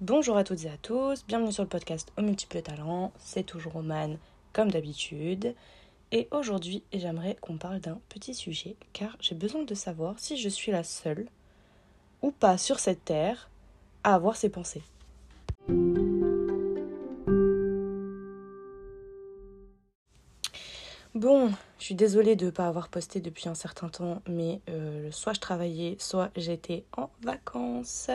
Bonjour à toutes et à tous, bienvenue sur le podcast aux multiples talents, c'est toujours Roman comme d'habitude. Et aujourd'hui, j'aimerais qu'on parle d'un petit sujet car j'ai besoin de savoir si je suis la seule ou pas sur cette terre à avoir ces pensées. Bon, je suis désolée de ne pas avoir posté depuis un certain temps, mais euh, soit je travaillais, soit j'étais en vacances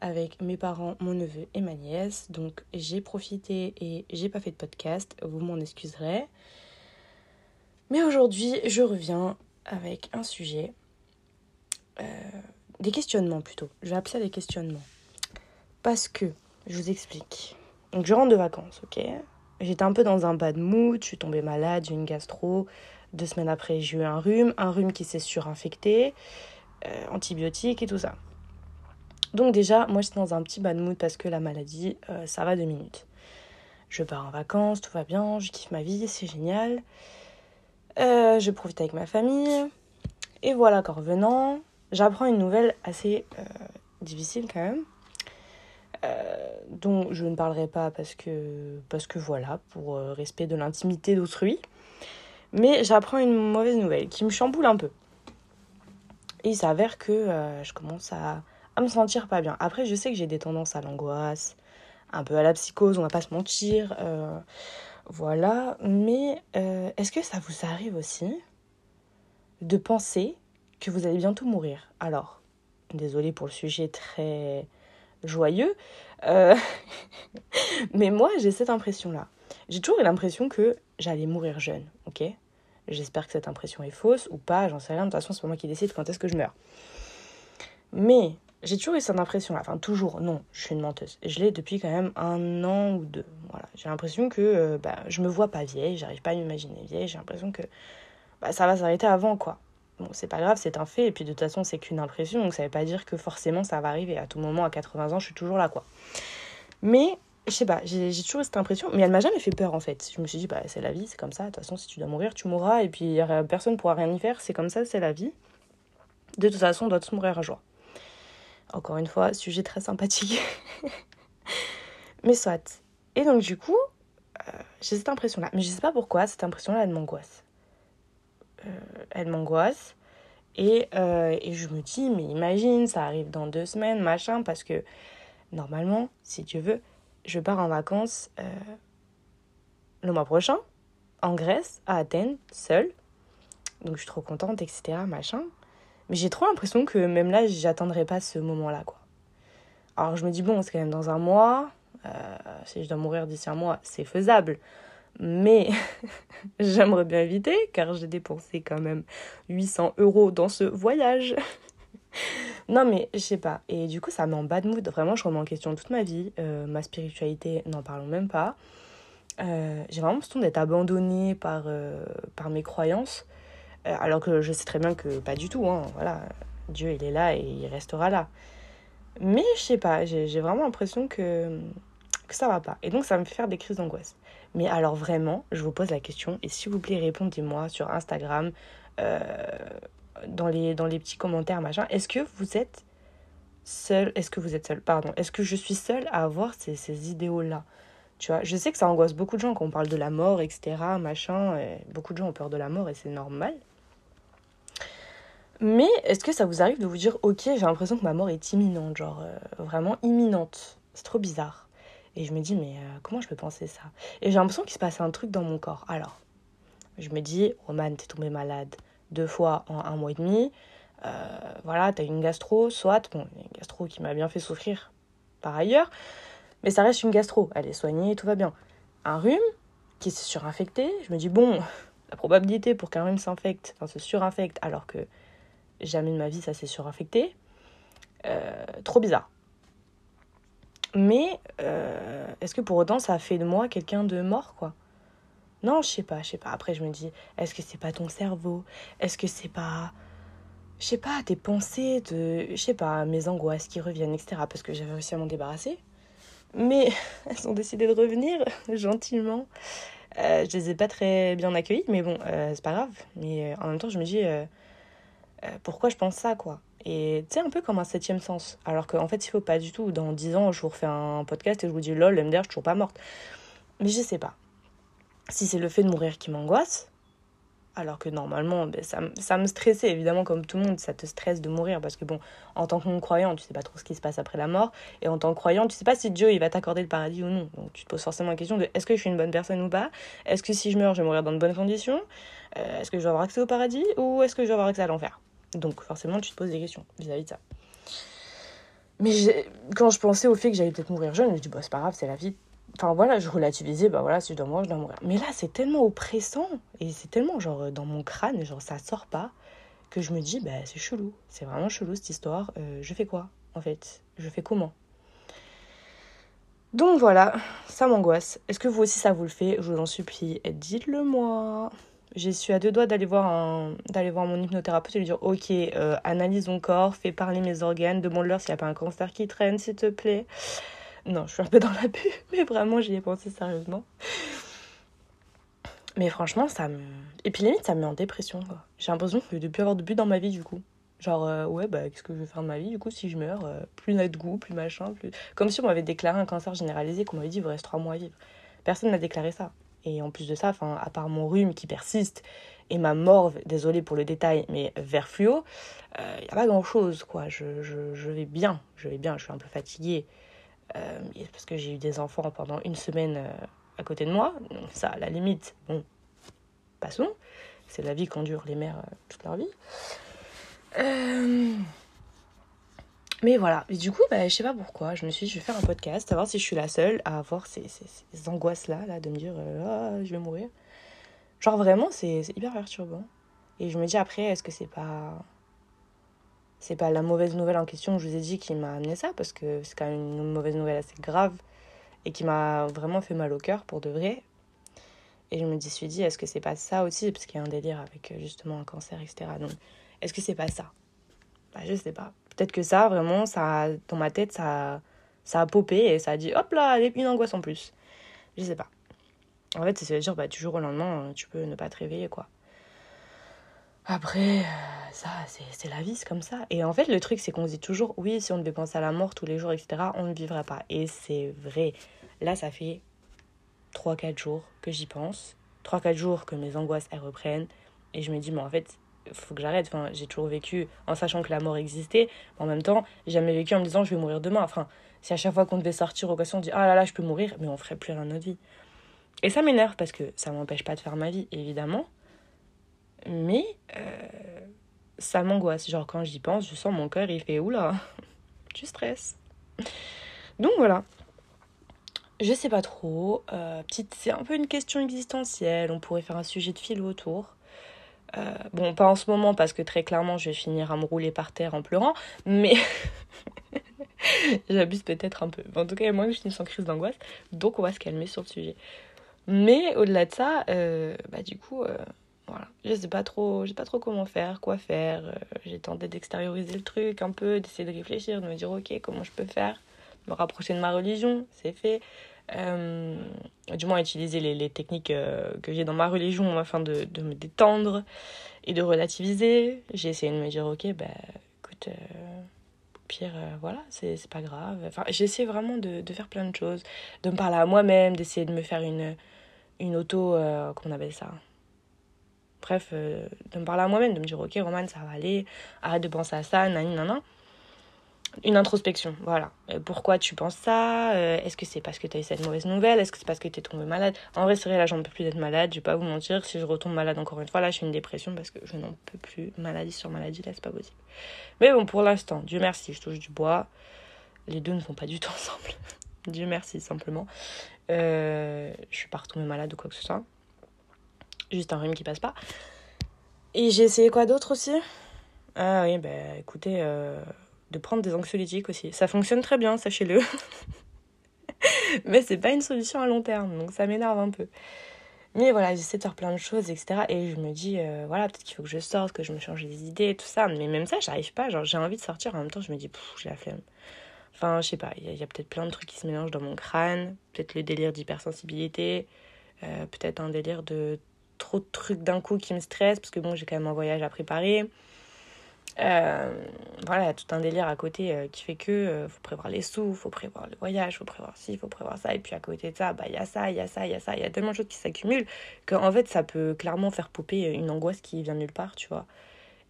avec mes parents, mon neveu et ma nièce. Donc j'ai profité et j'ai pas fait de podcast, vous m'en excuserez. Mais aujourd'hui, je reviens avec un sujet, euh, des questionnements plutôt. Je vais appeler ça des questionnements. Parce que, je vous explique. Donc je rentre de vacances, ok? J'étais un peu dans un bad mood, je suis tombée malade, j'ai une gastro. Deux semaines après, j'ai eu un rhume, un rhume qui s'est surinfecté, euh, antibiotiques et tout ça. Donc déjà, moi j'étais dans un petit bad mood parce que la maladie, euh, ça va deux minutes. Je pars en vacances, tout va bien, je kiffe ma vie, c'est génial. Euh, je profite avec ma famille. Et voilà qu'en revenant, j'apprends une nouvelle assez difficile quand même. Euh, dont je ne parlerai pas parce que, parce que voilà, pour euh, respect de l'intimité d'autrui. Mais j'apprends une mauvaise nouvelle qui me chamboule un peu. Et il s'avère que euh, je commence à, me sentir pas bien. Après, je sais que j'ai des tendances à l'angoisse, un peu à la psychose, on va pas se mentir. voilà. Mais est-ce que ça vous arrive aussi de penser que vous allez bientôt mourir? Alors, désolé pour le sujet très joyeux. Euh, mais moi, j'ai cette impression-là. J'ai toujours eu l'impression que j'allais mourir jeune, ok? J'espère que cette impression est fausse ou pas, j'en sais rien. De toute façon, c'est pas moi qui décide quand est-ce que je meurs. Mais j'ai toujours eu cette impression-là. Enfin, toujours, non, je suis une menteuse. Je l'ai depuis quand même un an ou deux. Voilà. J'ai l'impression que euh, bah, je me vois pas vieille, j'arrive pas à m'imaginer vieille. J'ai l'impression que bah, ça va s'arrêter avant, quoi. Bon, c'est pas grave, c'est un fait, et puis de toute façon, c'est qu'une impression, donc ça veut pas dire que forcément ça va arriver. À tout moment, à 80 ans, je suis toujours là, quoi. Mais, je sais pas, j'ai toujours cette impression, mais elle m'a jamais fait peur, en fait. Je me suis dit, bah, c'est la vie, c'est comme ça, de toute façon, si tu dois mourir, tu mourras, et puis personne pourra rien y faire, c'est comme ça, c'est la vie. De toute façon, on doit tous mourir un jour. Encore une fois, sujet très sympathique. mais soit. Et donc, du coup, euh, j'ai cette impression-là. Mais je sais pas pourquoi, cette impression-là, elle m'angoisse. Euh, elle m'angoisse. Et, euh, et, je me dis, mais imagine, ça arrive dans deux semaines, machin, parce que normalement, si tu veux, je pars en vacances le mois prochain, en Grèce, à Athènes, seule. Donc je suis trop contente, etc., machin. Mais j'ai trop l'impression que même là, j'attendrai pas ce moment-là, quoi. Alors je me dis, bon, c'est quand même dans un mois. si je dois mourir d'ici un mois, c'est faisable. Mais j'aimerais bien éviter car j'ai dépensé quand même 800 euros dans ce voyage. non mais je sais pas. Et du coup ça met en bad mood. Vraiment je remets en question toute ma vie. Euh, ma spiritualité, n'en parlons même pas. Euh, j'ai vraiment l'impression d'être abandonnée par, euh, par mes croyances. Alors que je sais très bien que pas du tout. Hein. Voilà, Dieu il est là et il restera là. Mais je sais pas, j'ai vraiment l'impression que, que ça va pas. Et donc ça me fait faire des crises d'angoisse. Mais alors vraiment, je vous pose la question et s'il vous plaît, répondez-moi sur Instagram, euh, dans, les, dans les petits commentaires, machin. Est-ce que vous êtes seul Est-ce que vous êtes seul Pardon. Est-ce que je suis seule à avoir ces, ces idéaux-là? Tu vois, je sais que ça angoisse beaucoup de gens quand on parle de la mort, etc., machin. beaucoup de gens ont peur de la mort et c'est normal. Mais est-ce que ça vous arrive de vous dire, ok, j'ai l'impression que ma mort est imminente, genre euh, vraiment imminente C'est trop bizarre. Et je me dis, mais euh, comment je peux penser ça? Et j'ai l'impression qu'il se passe un truc dans mon corps. Alors, je me dis, Roman, t'es tombé malade deux fois en un mois et demi. Euh, voilà, t'as une gastro, soit, bon, une gastro qui m'a bien fait souffrir par ailleurs, mais ça reste une gastro, elle est soignée, tout va bien. Un rhume qui s'est surinfecté, je me dis, bon, la probabilité pour qu'un rhume s'infecte, enfin se surinfecte, alors que jamais de ma vie ça s'est surinfecté, euh, trop bizarre. Mais euh, est-ce que pour autant ça fait de moi quelqu'un de mort, quoi? Non, je sais pas, je sais pas. Après, je me dis, est-ce que c'est pas ton cerveau? Est-ce que c'est pas. Je sais pas, tes pensées, de. Je sais pas, mes angoisses qui reviennent, etc. Parce que j'avais réussi à m'en débarrasser. Mais elles ont décidé de revenir gentiment. Euh, je les ai pas très bien accueillies, mais bon, euh, c'est pas grave. Mais en même temps, je me dis, pourquoi je pense ça, quoi? Et tu sais, un peu comme un septième sens. Alors qu'en fait, il faut pas du tout. Dans dix ans, je vous refais un podcast et je vous dis lol, MDR, je suis toujours pas morte. Mais je sais pas. Si c'est le fait de mourir qui m'angoisse, alors que normalement, ben, ça, ça, me stressait, évidemment, comme tout le monde, ça te stresse de mourir. Parce que, bon, en tant que non-croyant, tu sais pas trop ce qui se passe après la mort. Et en tant que croyant, tu sais pas si Dieu il va t'accorder le paradis ou non. Donc tu te poses forcément la question de est-ce que je suis une bonne personne ou pas? Est-ce que si je meurs, je vais mourir dans de bonnes conditions? Euh, Est-ce que je vais avoir accès au paradis? Ou est-ce que je vais avoir accès à l'enfer? Donc forcément, tu te poses des questions vis-à-vis de ça. Mais quand je pensais au fait que j'allais peut-être mourir jeune, je me dis, bah, c'est pas grave, c'est la vie, Enfin voilà, je relativisais, bah voilà, si je dois mourir, je dois mourir. Mais là, c'est tellement oppressant et c'est tellement genre dans mon crâne, genre ça sort pas, que je me dis, bah c'est chelou, c'est vraiment chelou cette histoire. Euh, je fais quoi en fait? Je fais comment? Donc voilà, ça m'angoisse. Est-ce que vous aussi ça vous le fait? Je vous en supplie, dites-le moi. J'ai suis à deux doigts d'aller voir, d'aller voir mon hypnothérapeute et lui dire Ok, euh, analyse ton corps, fais parler mes organes, demande-leur s'il n'y a pas un cancer qui traîne, s'il te plaît. Non, je suis un peu dans la pub, mais vraiment, j'y ai pensé sérieusement. Mais franchement, ça me. Et puis limite, ça me met en dépression. J'ai l'impression de ne plus avoir de but dans ma vie, du coup. Genre, euh, ouais, bah, qu'est-ce que je vais faire de ma vie, du coup, si je meurs euh, Plus n'a de goût, plus machin, plus. Comme si on m'avait déclaré un cancer généralisé, qu'on m'avait dit, il vous reste trois mois à vivre. Personne n'a déclaré ça. Et en plus de ça, enfin, à part mon rhume qui persiste et ma morve, désolée pour le détail, mais vert fluo, il euh, n'y a pas grand chose, quoi. Je, je, vais bien, je vais bien, je suis un peu fatiguée. Euh, parce que j'ai eu des enfants pendant une semaine euh, à côté de moi. Donc ça, à la limite, bon, passons. C'est la vie qu'endurent les mères euh, toute leur vie. Mais voilà, et du coup, bah, je sais pas pourquoi, je me suis dit, je vais faire un podcast, savoir si je suis la seule à avoir ces, ces, angoisses-là, là, de me dire, ah, je vais mourir. Genre vraiment, c'est hyper perturbant. Et je me dis après, est-ce que c'est pas c'est pas la mauvaise nouvelle en question que je vous ai dit qui m'a amené ça, parce que c'est quand même une mauvaise nouvelle assez grave et qui m'a vraiment fait mal au cœur pour de vrai. Et je me suis dit, est-ce que c'est pas ça aussi? Parce qu'il y a un délire avec euh, justement un cancer, etc. Donc, est-ce que c'est pas ça? Bah, Je sais pas. Peut-être que ça, vraiment, ça, dans ma tête, ça, ça a popé et ça a dit, hop là, une angoisse en plus. Je sais pas. En fait, c'est dire, bah, du jour au lendemain, tu peux ne pas te réveiller, quoi. Après, euh, ça, c'est la vie, c'est comme ça. Et en fait, le truc, c'est qu'on se dit toujours, oui, si on devait penser à la mort tous les jours, etc., on ne vivrait pas. Et c'est vrai. Là, ça fait 3-4 jours que j'y pense. 3-4 jours que mes angoisses, elles reprennent. Et je me dis, mais en fait, faut que j'arrête. Enfin, j'ai toujours vécu en sachant que la mort existait. En même temps, j'ai jamais vécu en me disant, je vais mourir demain. Enfin, si à chaque fois qu'on devait sortir au occasion, on dit, ah là là, je peux mourir, mais on ferait plus rien de notre vie. Et ça m'énerve parce que ça m'empêche pas de faire ma vie, évidemment. Mais euh, ça m'angoisse. Genre, quand j'y pense, je sens mon cœur, il fait oula, tu stresses. Donc voilà. Je sais pas trop. Euh, petite, c'est un peu une question existentielle. On pourrait faire un sujet de fil autour. Euh, bon, pas en ce moment parce que très clairement, je vais finir à me rouler par terre en pleurant. Mais j'abuse peut-être un peu. En tout cas, moi, je suis sans crise d'angoisse. Donc, on va se calmer sur le sujet. Mais au-delà de ça, bah, du coup, voilà. Je sais pas trop, je sais pas trop comment faire, quoi faire. Euh, j'ai tenté d'extérioriser le truc un peu, d'essayer de réfléchir, de me dire ok, comment je peux faire, me rapprocher de ma religion, c'est fait. Euh, du moins utiliser les, techniques euh, que j'ai dans ma religion afin de, de, me détendre et de relativiser. J'ai essayé de me dire ok, bah écoute, au pire, voilà, c'est pas grave. Enfin, j'essaie vraiment de, de, faire plein de choses, de me parler à moi-même, d'essayer de me faire une, une auto, on appelle ça? Bref, euh, de me parler à moi-même, de me dire, ok, Roman, ça va aller, arrête de penser à ça, nan, nan, Une introspection, voilà. Euh, pourquoi tu penses ça? Euh, Est-ce que c'est parce que tu as eu cette mauvaise nouvelle? Est-ce que c'est parce que tu es tombé malade? En vrai, c'est vrai, là, j'en peux plus d'être malade, je vais pas vous mentir. Si je retombe malade encore une fois, là, je suis une dépression parce que je n'en peux plus. Maladie sur maladie, là, c'est pas possible. Mais bon, pour l'instant, Dieu merci, je touche du bois. Les deux ne vont pas du tout ensemble. Dieu merci, simplement. je suis pas retombée malade ou quoi que ce soit juste un rhume qui passe pas. Et j'ai essayé quoi d'autre aussi? Ah oui, bah écoutez, euh, de prendre des anxiolytiques aussi. Ça fonctionne très bien, sachez-le. Mais c'est pas une solution à long terme, donc ça m'énerve un peu. Mais voilà, j'essaie de faire plein de choses, etc. Et je me dis, euh, voilà, peut-être qu'il faut que je sorte, que je me change des idées, tout ça. Mais même ça, j'arrive pas. Genre, j'ai envie de sortir, en même temps, je me dis, j'ai la flemme. Enfin, je sais pas, il y a, peut-être plein de trucs qui se mélangent dans mon crâne. Peut-être le délire d'hypersensibilité. Euh, peut-être un délire de trop de trucs d'un coup qui me stressent, parce que bon, j'ai quand même un voyage à préparer. Euh, voilà, tout un délire à côté euh, qui fait que euh, faut prévoir les sous, faut prévoir le voyage, faut prévoir ci, faut prévoir ça. Et puis à côté de ça, bah il y a ça, il y a ça, il y a ça, il y a tellement de choses qui s'accumulent qu'en fait ça peut clairement faire popper une angoisse qui vient nulle part, tu vois.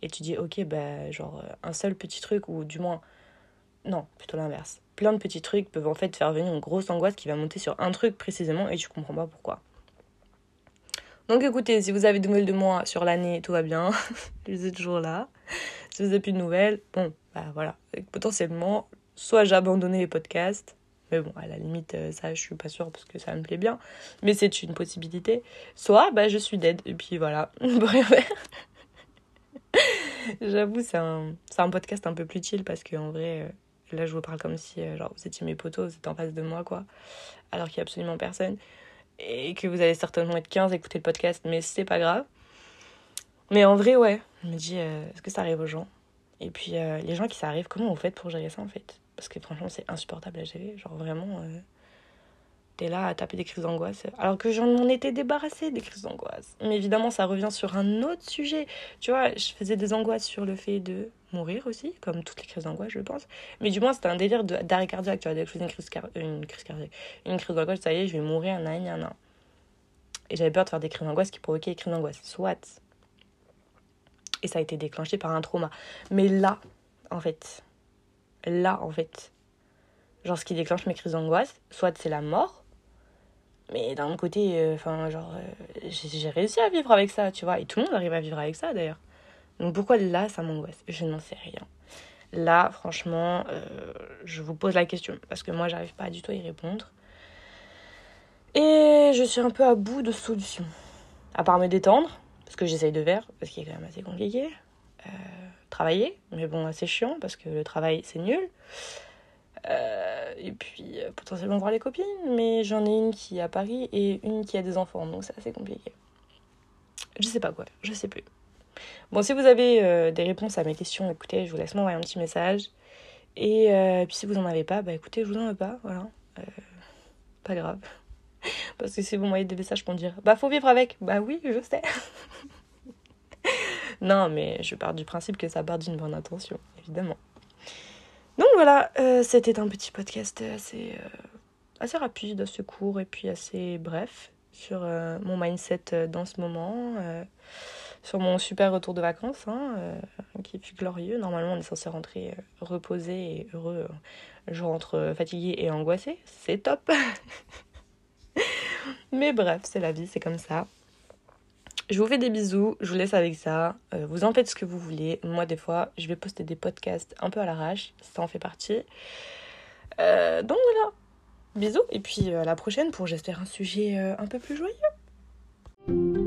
Et tu dis, ok, bah genre un seul petit truc, ou du moins, non, plutôt l'inverse. Plein de petits trucs peuvent en fait faire venir une grosse angoisse qui va monter sur un truc précisément et tu comprends pas pourquoi. Donc écoutez, si vous avez des nouvelles de moi sur l'année, tout va bien. je suis toujours là. Si vous n'avez plus de nouvelles, bon, bah voilà. Potentiellement, soit j'ai abandonné les podcasts, mais bon, à la limite, euh, ça, je suis pas sûre parce que ça me plaît bien. Mais c'est une possibilité. Soit, bah, je suis dead. Et puis voilà. J'avoue, c'est un, un podcast un peu plus chill parce qu'en vrai, euh, là, je vous parle comme si euh, genre, vous étiez mes potos, vous êtes en face de moi, quoi. Alors qu'il n'y a absolument personne et que vous allez certainement être 15 à écouter le podcast, mais c'est pas grave. Mais en vrai, ouais, je me dis, euh, est-ce que ça arrive aux gens? Et puis, euh, les gens qui ça arrive, comment vous faites pour gérer ça en fait? Parce que franchement, c'est insupportable à gérer. Genre vraiment, euh, t'es là à taper des crises d'angoisse. Alors que j'en étais débarrassée des crises d'angoisse. Mais évidemment, ça revient sur un autre sujet. Tu vois, je faisais des angoisses sur le fait de mourir aussi, comme toutes les crises d'angoisse, je pense. Mais du moins, c'était un délire d'arrêt cardiaque. Tu vois, dès que une crise, une crise cardiaque, une crise d'angoisse, ça y est, je vais mourir, nan, nan, nan. Et j'avais peur de faire des crises d'angoisse qui provoquaient des crises d'angoisse. Soit. Et ça a été déclenché par un trauma. Mais là, en fait, là, en fait, genre ce qui déclenche mes crises d'angoisse, soit c'est la mort, mais d'un côté, euh, enfin, genre, euh, j'ai réussi à vivre avec ça, tu vois. Et tout le monde arrive à vivre avec ça, d'ailleurs. Donc pourquoi là, ça m'angoisse? Je n'en sais rien. Là, franchement, euh, je vous pose la question parce que moi, j'arrive pas du tout à y répondre. Et je suis un peu à bout de solutions. À part me détendre, parce que j'essaye de faire, parce qu'il est quand même assez compliqué. Euh, travailler, mais bon, c'est chiant parce que le travail, c'est nul. Euh, et puis potentiellement voir les copines, mais j'en ai une qui est à Paris et une qui a des enfants, donc c'est assez compliqué. Je sais pas quoi, je sais plus. Bon, si vous avez euh, des réponses à mes questions, écoutez, je vous laisse m'envoyer un petit message. Et euh, puis si vous en avez pas, bah écoutez, je vous en veux pas, voilà. Euh, pas grave. Parce que si vous m'envoyez des messages pour me dire, bah faut vivre avec, bah oui, je sais. non, mais je pars du principe que ça part d'une bonne intention, évidemment. Donc voilà, c'était un petit podcast assez, assez rapide, assez court et puis assez bref sur mon mindset dans ce moment sur mon super retour de vacances, hein, euh, qui fut glorieux. Normalement, on est censé rentrer euh, reposé et heureux. Je rentre fatigué et angoissé. C'est top. Mais bref, c'est la vie, c'est comme ça. Je vous fais des bisous, je vous laisse avec ça. Euh, vous en faites ce que vous voulez. Moi, des fois, je vais poster des podcasts un peu à l'arrache. Ça en fait partie. donc voilà. Bisous. Et puis à la prochaine pour, j'espère, un sujet un peu plus joyeux.